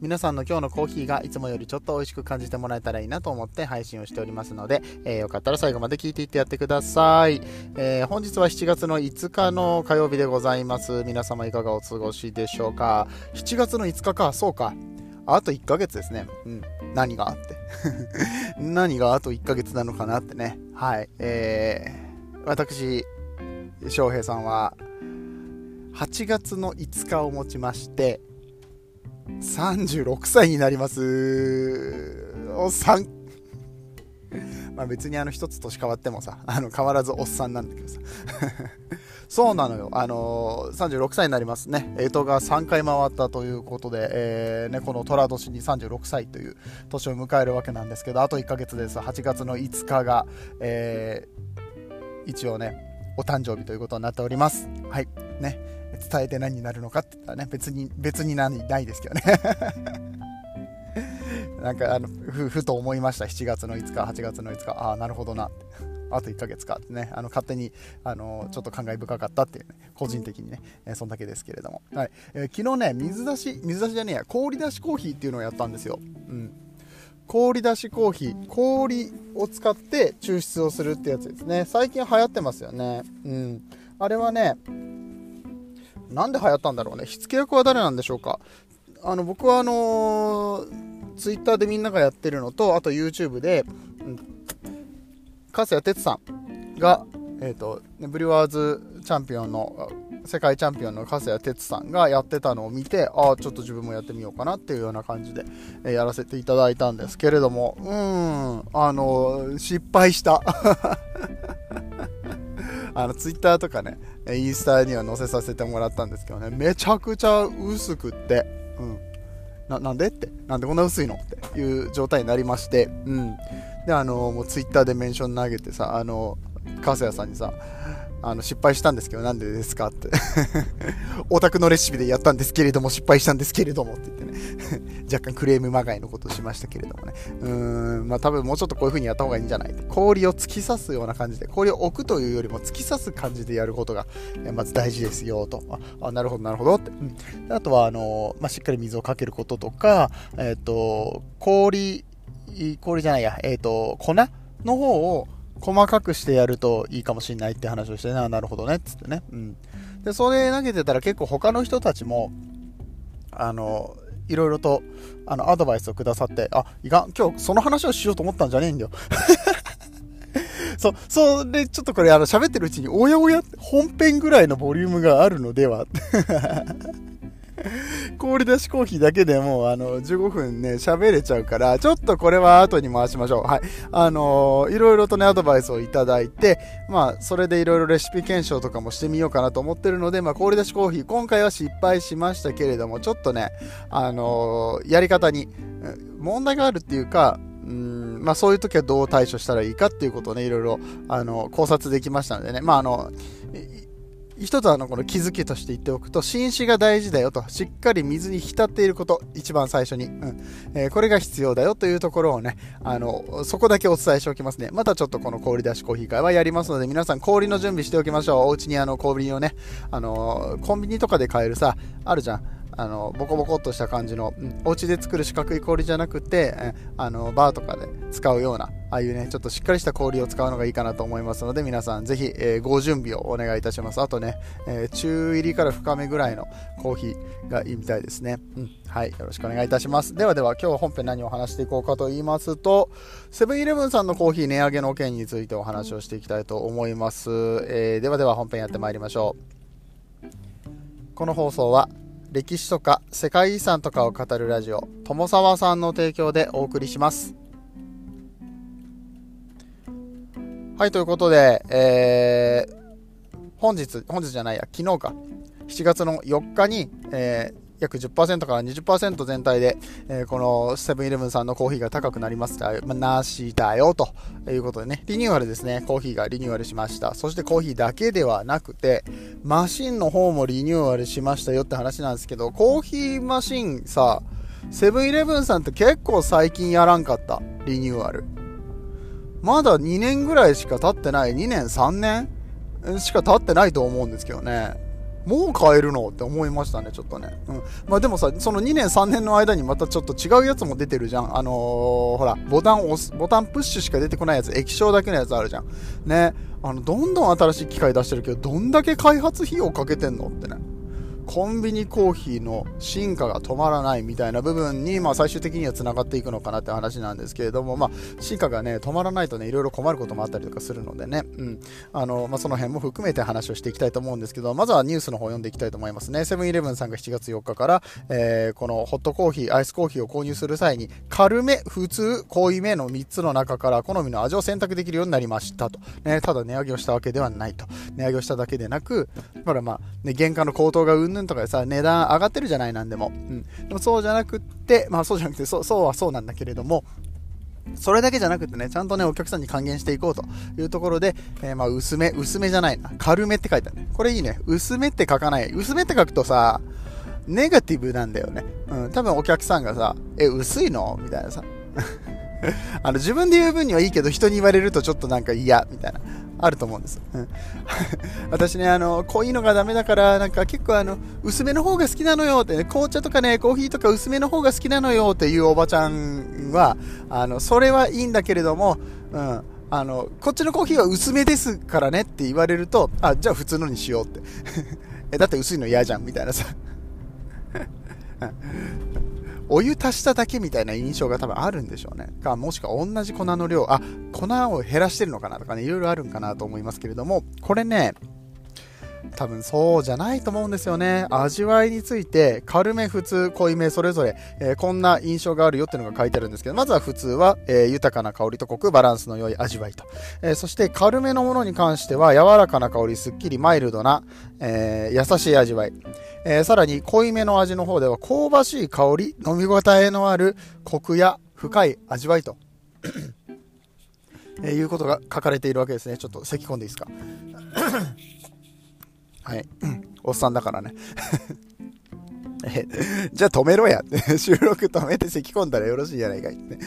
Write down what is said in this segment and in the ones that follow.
皆さんの今日のコーヒーがいつもよりちょっと美味しく感じてもらえたらいいなと思って配信をしておりますので、えー、よかったら最後まで聞いていってやってください、えー、本日は7月の5日の火曜日でございます皆様いかがお過ごしでしょうか？7月の5日かそうかあと1ヶ月ですね。うん。何があって 何があと1ヶ月なのかなってね。はい。えー、私、翔平さんは、8月の5日をもちまして、36歳になります。おっさん。まあ別にあの一つ年変わってもさ、あの変わらずおっさんなんだけどさ。そうなのよ。あのー、36歳になりますね。えとが3回回ったということで、えー、ね、この寅年に36歳という年を迎えるわけなんですけど、あと1ヶ月です。8月の5日が、えー、一応ね、お誕生日ということになっております。はい。ね。伝えて何になるのかって言ったらね、別に、別に何ないですけどね。なんかあのふ、ふと思いました。7月の5日、8月の5日、ああ、なるほどな。あと1ヶ月かってね、あの勝手にあのちょっと感慨深かったっていうね、個人的にね、えー、そんだけですけれども。はいえー、昨日ね、水出し、水出しじゃねえや、氷出しコーヒーっていうのをやったんですよ。うん。氷出しコーヒー、氷を使って抽出をするってやつですね。最近流行ってますよね。うん。あれはね、なんで流行ったんだろうね。火付け役は誰なんでしょうか。あの、僕はあのー、ツイッターでみんながやってるのと、あと YouTube で、うん、粕谷哲さんが、えっ、ー、と、ブリュワーズチャンピオンの、世界チャンピオンの粕谷哲さんがやってたのを見て、ああ、ちょっと自分もやってみようかなっていうような感じで、えー、やらせていただいたんですけれども、うーん、あのー、失敗した。あの、ツイッターとかね、インスタには載せさせてもらったんですけどね、めちゃくちゃ薄くって、うん。な、なんでって、なんでこんな薄いのっていう状態になりまして、うん。で、あの、もうツイッターでメンション投げてさ、あの、カスヤさんにさ、あの失敗したんですけど、なんでですかって。オタクのレシピでやったんですけれども、失敗したんですけれどもって言ってね。若干クレームまがいのことをしましたけれどもね。うーん、まあ多分もうちょっとこういう風にやった方がいいんじゃない氷を突き刺すような感じで、氷を置くというよりも突き刺す感じでやることが、まず大事ですよ、と。あ、あなるほど、なるほどって。うん、あとは、あの、まあ、しっかり水をかけることとか、えっ、ー、と、氷、氷じゃないや、えっ、ー、と、粉の方を、細かくしてやるといいかもしれないって話をしてね、なるほどね、つってね。うん。で、それ投げてたら結構他の人たちも、あの、いろいろと、あの、アドバイスをくださって、あ、いかん、今日その話をしようと思ったんじゃねえんだよ。そう、それ、ちょっとこれ、あの、喋ってるうちに、おやおや、本編ぐらいのボリュームがあるのでは 氷出しコーヒーだけでもうあの15分ね喋れちゃうからちょっとこれは後に回しましょう。はい。あのー、いろいろとねアドバイスをいただいてまあそれでいろいろレシピ検証とかもしてみようかなと思ってるのでまあ氷出しコーヒー今回は失敗しましたけれどもちょっとねあのー、やり方に問題があるっていうかうんまあ、そういう時はどう対処したらいいかっていうことをね、いろいろ、あの、考察できましたのでね、まあ、あの、一つあのこの気づきとして言っておくと紳士が大事だよとしっかり水に浸っていること一番最初に、うん。えー、これが必要だよというところをねあのそこだけお伝えしておきますね。またちょっとこの氷出しコーヒー会はやりますので皆さん氷の準備しておきましょう。お家にあの氷をねあのコンビニとかで買えるさあるじゃん。あのボコボコっとした感じの、うん、お家で作る四角い氷じゃなくて、あのバーとかで使うようなああいうねちょっとしっかりした氷を使うのがいいかなと思いますので皆さんぜひ、えー、ご準備をお願いいたします。あとね、えー、中入りから深めぐらいのコーヒーがいいみたいですね、うん、はいよろしくお願いいたします。ではでは今日本編何を話していこうかと言いますとセブンイレブンさんのコーヒー値上げの件についてお話をしていきたいと思います、えー、ではでは本編やってまいりましょう。この放送は歴史とか世界遺産とかを語るラジオ友沢さんの提供でお送りします。はいということで、えー、本日本日じゃないや昨日か。7月の4日に、え約10%から20%全体で、えー、このセブンイレブンさんのコーヒーが高くなりますまあ、なしだよということでね、リニューアルですね、コーヒーがリニューアルしました。そしてコーヒーだけではなくて、マシンの方もリニューアルしましたよって話なんですけど、コーヒーマシンさ、セブンイレブンさんって結構最近やらんかった、リニューアル。まだ2年ぐらいしか経ってない、2年3年？しか経ってないと思うんですけどね。もう買えるの？って思いましたね、ちょっとね。うん。まあでもさ、その2年3年の間にまたちょっと違うやつも出てるじゃん。あのー、ほら、ボタン押す、ボタンプッシュしか出てこないやつ、液晶だけのやつあるじゃん。ね。あの、どんどん新しい機械出してるけど、どんだけ開発費用かけてんの？ってね。コンビニコーヒーの進化が止まらないみたいな部分に、まあ、最終的にはつながっていくのかなって話なんですけれども、まあ、進化がね止まらないとねいろいろ困ることもあったりとかするのでね、うん。あのまあ、その辺も含めて話をしていきたいと思うんですけどまずはニュースの方を読んでいきたいと思いますね。セブンイレブンさんが7月4日から、えー、このホットコーヒーアイスコーヒーを購入する際に軽め普通濃いめの3つの中から好みの味を選択できるようになりましたと、ね、ただ値上げをしたわけではないと。値上げをしただけでなくほらまあ、ね、原価の高騰がうんぬんとかでさ値段上がってるじゃない、なんでも。うん。でもそうじゃなくって、まあそうじゃなくて、そう、そうはそうなんだけれども、それだけじゃなくてね、ちゃんとね、お客さんに還元していこうというところで、えー、まあ、薄め、薄めじゃないな。軽めって書いてあるね。これいいね。薄めって書かない。薄めって書くとさ、ネガティブなんだよね。うん。多分お客さんがさ、え、薄いの？みたいなさ。あの、自分で言う分にはいいけど、人に言われるとちょっとなんか嫌、みたいな。あると思うんです。うん、私ね、あの、濃いのがダメだから、なんか結構あの、薄めの方が好きなのよって、ね、紅茶とかね、コーヒーとか薄めの方が好きなのよっていうおばちゃんは、あの、それはいいんだけれども、うん。あの、こっちのコーヒーは薄めですからねって言われると、あ、じゃあ普通のにしようって。え、だって薄いの嫌じゃんみたいなさ。お湯足しただけみたいな印象が多分あるんでしょうね。か、もしくは同じ粉の量、あ、粉を減らしてるのかなとかね、いろいろあるんかなと思いますけれども、これね、多分そうじゃないと思うんですよね。味わいについて、軽め、普通、濃いめ、それぞれ、えー、こんな印象があるよっていうのが書いてあるんですけど、まずは普通は、えー、豊かな香りとコク、バランスの良い味わいと。えー、そして軽めのものに関しては、柔らかな香り、すっきりマイルドな、え優しい味わい。え、さらに濃いめの味の方では香ばしい香り、飲み応えのあるコクや深い味わいと、え、いうことが書かれているわけですね。ちょっと咳込んでいいですか？はい。おっさんだからね。え、じゃあ止めろや。収録止めて咳込んだらよろしいじゃないかいって。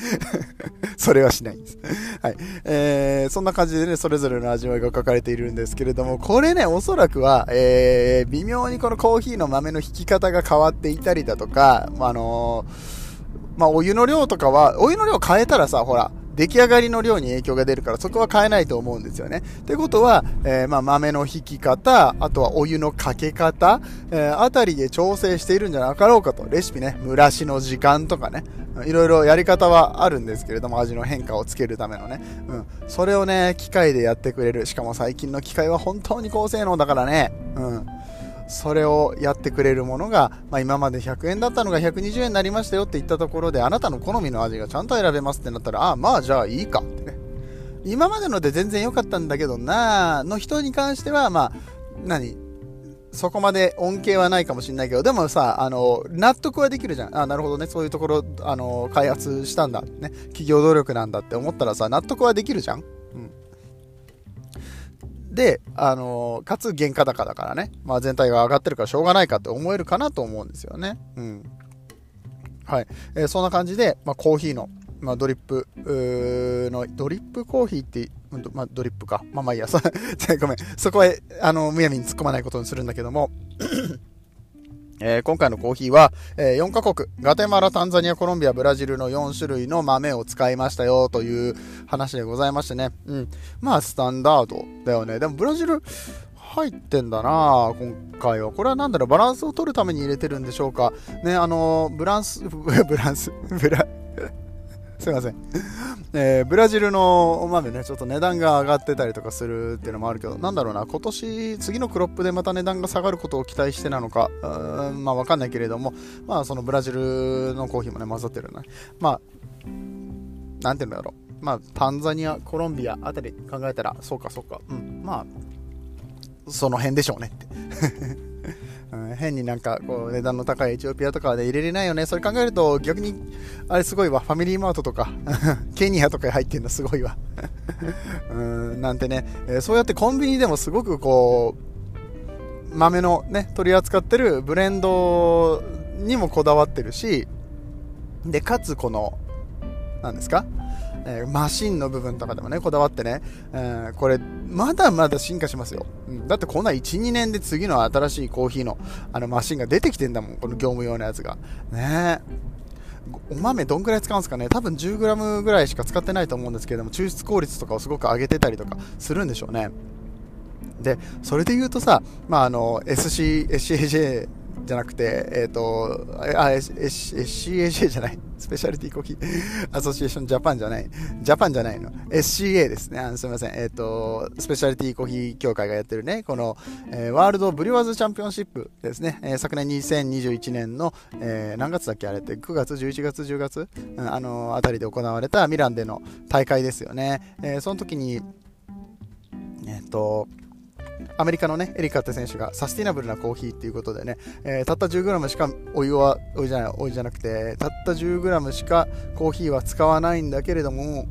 それはしないんです。はい。えー、そんな感じでね、それぞれの味わいが書かれているんですけれども、これね、おそらくは、えー、微妙にこのコーヒーの豆の引き方が変わっていたりだとか、あのー、まあ、お湯の量とかは、お湯の量変えたらさ、ほら、出来上がりの量に影響が出るから、そこは変えないと思うんですよね。ってことは、えー、まあ、豆の引き方、あとはお湯のかけ方、えー、あたりで調整しているんじゃなかろうかと。レシピね、蒸らしの時間とかね、いろいろやり方はあるんですけれども、味の変化をつけるためのね。うん。それをね、機械でやってくれる。しかも最近の機械は本当に高性能だからね。うん。それをやってくれるものが、まあ、今まで100円だったのが120円になりましたよって言ったところであなたの好みの味がちゃんと選べますってなったらああまあじゃあいいかってね今までので全然良かったんだけどなの人に関してはまあ何？そこまで恩恵はないかもしれないけど、でもさ、あの、納得はできるじゃん。あ、なるほどね。そういうところ、あの、開発したんだ。ね。企業努力なんだって思ったらさ、納得はできるじゃん。で、あの、かつ原価高だからね、まあ、全体が上がってるからしょうがないかって思えるかなと思うんですよね。うん。はい。えー、そんな感じで、まあ、コーヒーの、まあ、ドリップの、ドリップコーヒーって、まあ、ドリップか。まあまあいいや、ごめん。そこへ、あの、むやみに突っ込まないことにするんだけども、えー、今回のコーヒーは、えー、4カ国、ガテマラ、タンザニア、コロンビア、ブラジルの4種類の豆を使いましたよという話でございましてね。うん。まあ、スタンダードだよね。でも、ブラジル、入ってんだな今回は。これは何だろう、バランスを取るために入れてるんでしょうか。ね、あのブランス、ブランス、ブラ、すいません。えー、ブラジルのお豆ね、ちょっと値段が上がってたりとかするっていうのもあるけど、なんだろうな、今年、次のクロップでまた値段が下がることを期待してなのか、うんまあわかんないけれども、まあそのブラジルのコーヒーもね、混ざってるね。まあ、なんていうんだろう。まあ、タンザニア、コロンビアあたり考えたら、そうかそうか、うん、まあ、その辺でしょうねって。うん、変になんかこう値段の高いエチオピアとかで入れれないよね。それ考えると逆にあれすごいわ。ファミリーマートとか ケニアとかに入ってるのすごいわ うんなんてね、えー、そうやってコンビニでもすごくこう豆のね取り扱ってるブレンドにもこだわってるしでかつこの何ですか？えー、マシンの部分とかでもね、こだわってね、えー、これ、まだまだ進化しますよ。うん、だってこんな1、2年で次の新しいコーヒーのあのマシンが出てきてんだもん、この業務用のやつが。ねお豆どんぐらい使うんですかね？多分 10g ぐらいしか使ってないと思うんですけれども抽出効率とかをすごく上げてたりとかするんでしょうねでそれで言うとさ、まあ、あの SC SCAJ じゃなくて、えっ、ー、と、あ、SCAJ じゃない。スペシャリティコーヒーアソシエーションジャパンじゃない。ジャパンじゃないの。SCA ですね。あのすみません。えっ、ー、と、スペシャリティコーヒー協会がやってるね、この、えー、ワールドブリュワーズチャンピオンシップですね。えー、昨年2021年の、え、何月だっけあれって、9月、11月、10月、うん、あのあたりで行われたミランでの大会ですよね。え、その時に、えっ、と、アメリカのね、エリカって選手がサスティナブルなコーヒーっていうことでね、えー、たった 10g しかお湯は、お湯じゃない、お湯じゃなくて、たった 10g しかコーヒーは使わないんだけれども、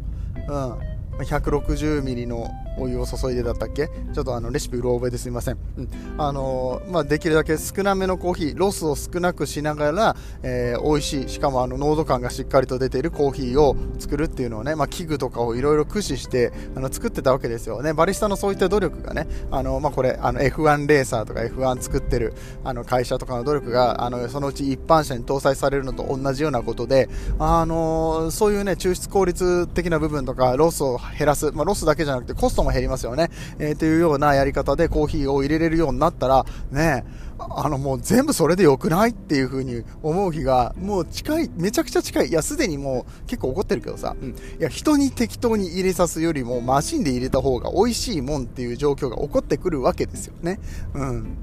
うん、160ミリのお湯を注いでだったっけ？ちょっとあのレシピうろ覚えですみません、うん。あのー、まあ、できるだけ少なめのコーヒーロスを少なくしながら、えー、美味しいしかもあの濃度感がしっかりと出ているコーヒーを作るっていうのをね、まあ、器具とかをいろいろ駆使してあの作ってたわけですよね。バリスタのそういった努力がねあの、まあ、これあの F1 レーサーとか F1 作ってるあの会社とかの努力があのそのうち一般車に搭載されるのと同じようなことで、あのー、そういうね抽出効率的な部分とかロスを減らす、まあ、ロスだけじゃなくてコストも減りますよねえー、というようなやり方でコーヒーを入れれるようになったら、ね、あのもう全部それで良くないっていう風に思う日がもう近い、めちゃくちゃ近い。いや、すでにもう結構怒ってるけどさ、うん。いや、人に適当に入れさすよりもマシンで入れた方が美味しいもんっていう状況が起こってくるわけですよね。うん。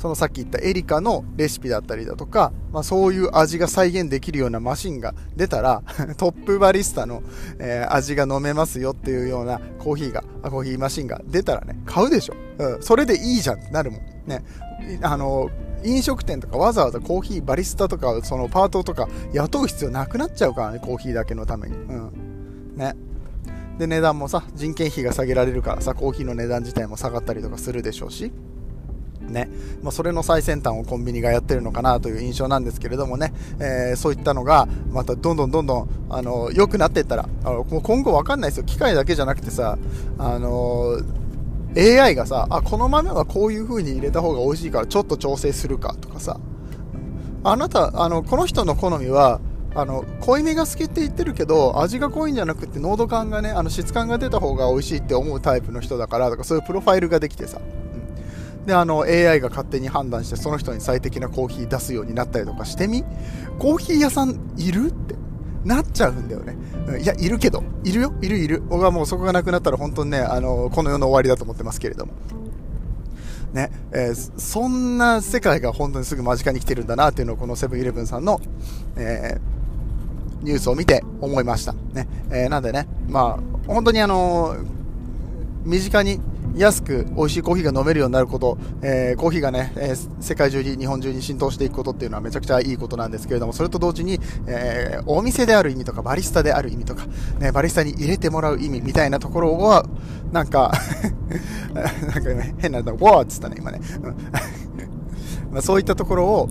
そのさっき言ったエリカのレシピだったりだとか、まあ、そういう味が再現できるようなマシンが出たら トップバリスタの、えー、味が飲めますよっていうようなコーヒーが、コーヒーマシンが出たらね、買うでしょ。うん、それでいいじゃんってなるもん。ね。あの、飲食店とかわざわざコーヒーバリスタとか、そのパートとか雇う必要なくなっちゃうからね、コーヒーだけのために。うん。ね。で、値段もさ、人件費が下げられるからさ、コーヒーの値段自体も下がったりとかするでしょうし。ね。まあ、それの最先端をコンビニがやってるのかなという印象なんですけれどもね、えー、そういったのがまたどんどんどんどんあの良くなっていったらあの今後分かんないですよ。機械だけじゃなくてさあの AI がさあこの豆はこういう風に入れた方が美味しいからちょっと調整するかとかさ。あなたあのこの人の好みはあの濃いめが好きって言ってるけど味が濃いんじゃなくて濃度感がねあの質感が出た方が美味しいって思うタイプの人だからとかそういうプロファイルができてさ。であの AI が勝手に判断してその人に最適なコーヒー出すようになったりとかしてみ？コーヒー屋さんいる？って。なっちゃうんだよね、いやいるけど。いるよ。いるいる。僕はもうそこがなくなったら本当にねあのこの世の終わりだと思ってますけれども。ね。えー、そんな世界が本当にすぐ間近に来てるんだなっていうのをこのセブンイレブンさんの、えー、ニュースを見て思いました。ね。えー、なんでね、まあ、本当にあの身近に安く美味しいコーヒーが飲めるようになること、えー、コーヒーがね、えー、世界中に、日本中に浸透していくことっていうのはめちゃくちゃいいことなんですけれども、それと同時に、えー、お店である意味とか、バリスタである意味とか、ね、バリスタに入れてもらう意味みたいなところは、なんか なんかね、変な、の、わーっつったね、今ね。まあそういったところを、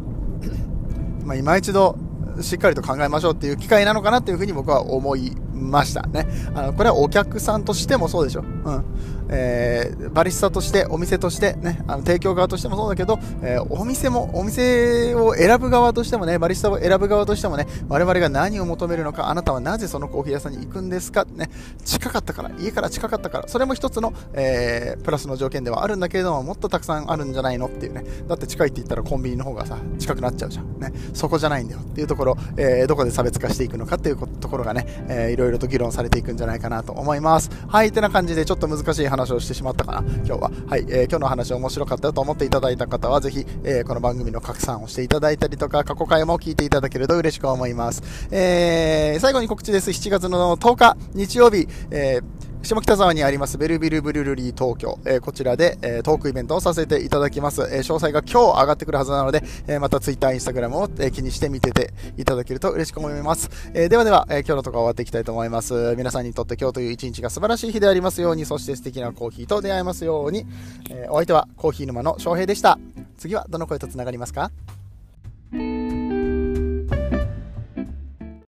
まあ、今一度、しっかりと考えましょうっていう機会なのかなっていうふうに僕は思いましたね。あのこれはお客さんとしてもそうでしょ。うんえー、バリスタとして、お店として、ね、あの提供側としてもそうだけど、えー、お店も、お店を選ぶ側としてもね、バリスタを選ぶ側としてもね、我々が何を求めるのか、あなたはなぜそのコーヒー屋さんに行くんですか、ね、近かったから、家から近かったから、それも一つの、えー、プラスの条件ではあるんだけれども、もっとたくさんあるんじゃないのっていうね、だって近いって言ったらコンビニの方がさ、近くなっちゃうじゃん。ね、そこじゃないんだよっていうところ、えー、どこで差別化していくのかっていうところがね、えー、いろいろと議論されていくんじゃないかなと思います。はい、てな感じでちょっと難しい話話をしてしまったかな。今日は。はい、えー、今日の話面白かったと思っていただいた方は、ぜひ、えー、この番組の拡散をしていただいたりとか、過去回も聞いていただけると嬉しく思います。えー、最後に告知です。7月の10日、日曜日、えー下北沢にありますベルビルブルルリー東京、えー、こちらで、えー、トークイベントをさせていただきます。えー、詳細が今日上がってくるはずなので、えー、また Twitter、Instagram を、えー、気にして見てていただけると嬉しく思います。えー、ではでは、えー、今日のところ終わっていきたいと思います。皆さんにとって今日という一日が素晴らしい日でありますように、そして素敵なコーヒーと出会えますように、えー、お相手はコーヒー沼の翔平でした。次はどの声と繋がりますか？